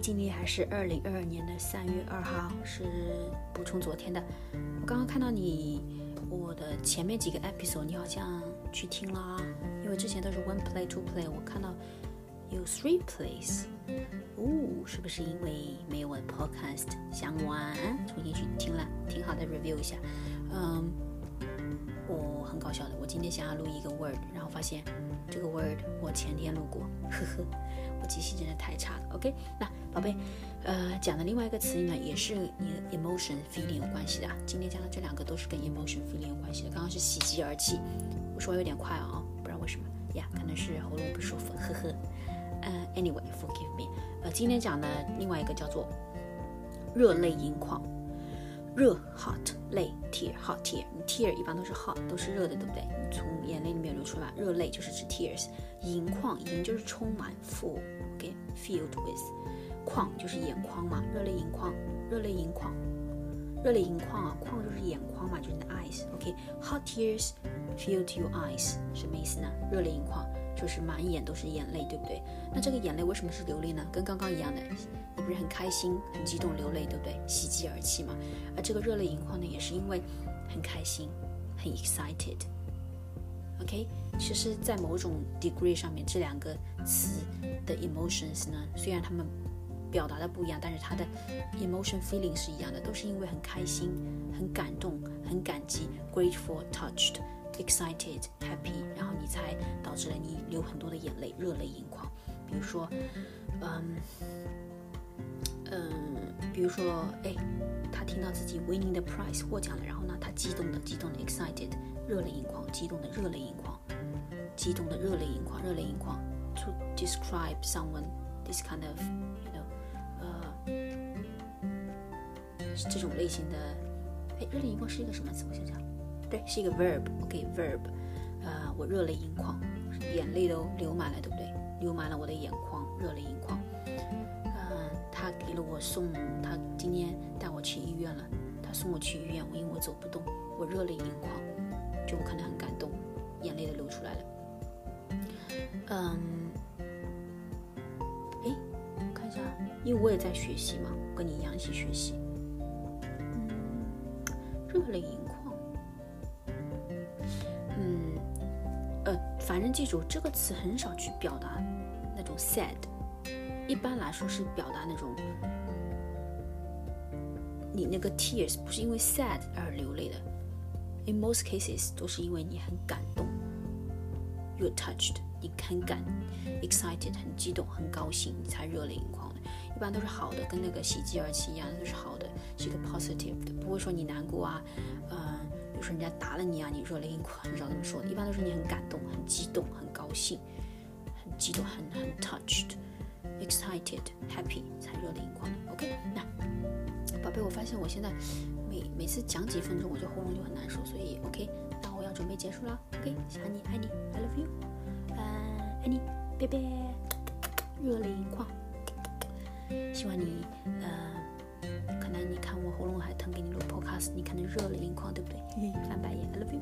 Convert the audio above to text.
今天还是二零二二年的三月二号，是补充昨天的。我刚刚看到你，我的前面几个 episode 你好像去听了，因为之前都是 one play two play，我看到有 three plays，哦，是不是因为没有我的 podcast 想玩，重新去听了，挺好的 review 一下，嗯。很搞笑的，我今天想要录一个 word，然后发现这个 word 我前天录过，呵呵，我记性真的太差了。OK，那宝贝，呃，讲的另外一个词呢，也是你 emotion feeling 有关系的。今天讲的这两个都是跟 emotion feeling 有关系的。刚刚是喜极而泣，我说有点快啊，不知道为什么呀，可能是喉咙不舒服，呵呵。嗯，anyway，forgive me。呃，今天讲的另外一个叫做热泪盈眶。热 hot 泪 tear hot tear 你 tear 一般都是 hot 都是热的，对不对？你从眼泪里面流出来，热泪就是指 tears。盈眶盈就是充满 full，OK filled with，眶就是眼眶嘛，热泪盈眶，热泪盈眶，热泪盈眶啊，眶就是眼眶嘛，就是你的 eyes，OK hot tears filled your eyes 什么意思呢？热泪盈眶就是满眼都是眼泪，对不对？那这个眼泪为什么是流泪呢？跟刚刚一样的。你不是很开心、很激动、流泪，对不对？喜极而泣嘛。而这个热泪盈眶呢，也是因为很开心、很 excited。OK，其实，在某种 degree 上面，这两个词的 emotions 呢，虽然他们表达的不一样，但是它的 emotion feeling 是一样的，都是因为很开心、很感动、很感激，grateful、touched、excited、happy，然后你才导致了你流很多的眼泪，热泪盈眶。比如说，嗯。嗯，比如说，哎，他听到自己 winning the prize 获奖了，然后呢，他激动的，激动的 excited，热泪盈眶，激动的热泪盈眶，激动的热泪盈眶，热泪盈眶。To describe someone this kind of you know，呃，这种类型的，哎，热泪盈眶是一个什么词？我想想，对，是一个 verb，OK，verb，呃，我热泪盈眶，眼泪都流满了，对不对？流满了我的眼眶，热泪盈眶。嗯他给了我送，他今天带我去医院了。他送我去医院，我因为我走不动，我热泪盈眶，就我可能很感动，眼泪都流出来了。嗯，哎，我看一下，因为我也在学习嘛，跟你一样一起学习。嗯，热泪盈眶。反正记住这个词很少去表达那种 sad。一般来说是表达那种，你那个 tears 不是因为 sad 而流泪的，in most cases 都是因为你很感动，you touched，你很感，excited 很激动很高兴，你才热泪盈眶的。一般都是好的，跟那个喜极而泣一样，都是好的，是一个 positive 的，不会说你难过啊，嗯，比如说人家打了你啊，你热泪盈眶，很少这么说。一般都是你很感动、很激动、很高兴、很激动、很很 touched。excited happy 才热泪盈眶。OK，那宝贝，我发现我现在每每次讲几分钟，我就喉咙就很难受，所以 OK，那我要准备结束了。OK，想你，爱你，I love you，呃，爱你，拜拜，热泪盈眶。希望你，呃，可能你看我喉咙还疼，给你录 podcast，你可能热泪盈眶，对不对？翻白眼，I love you。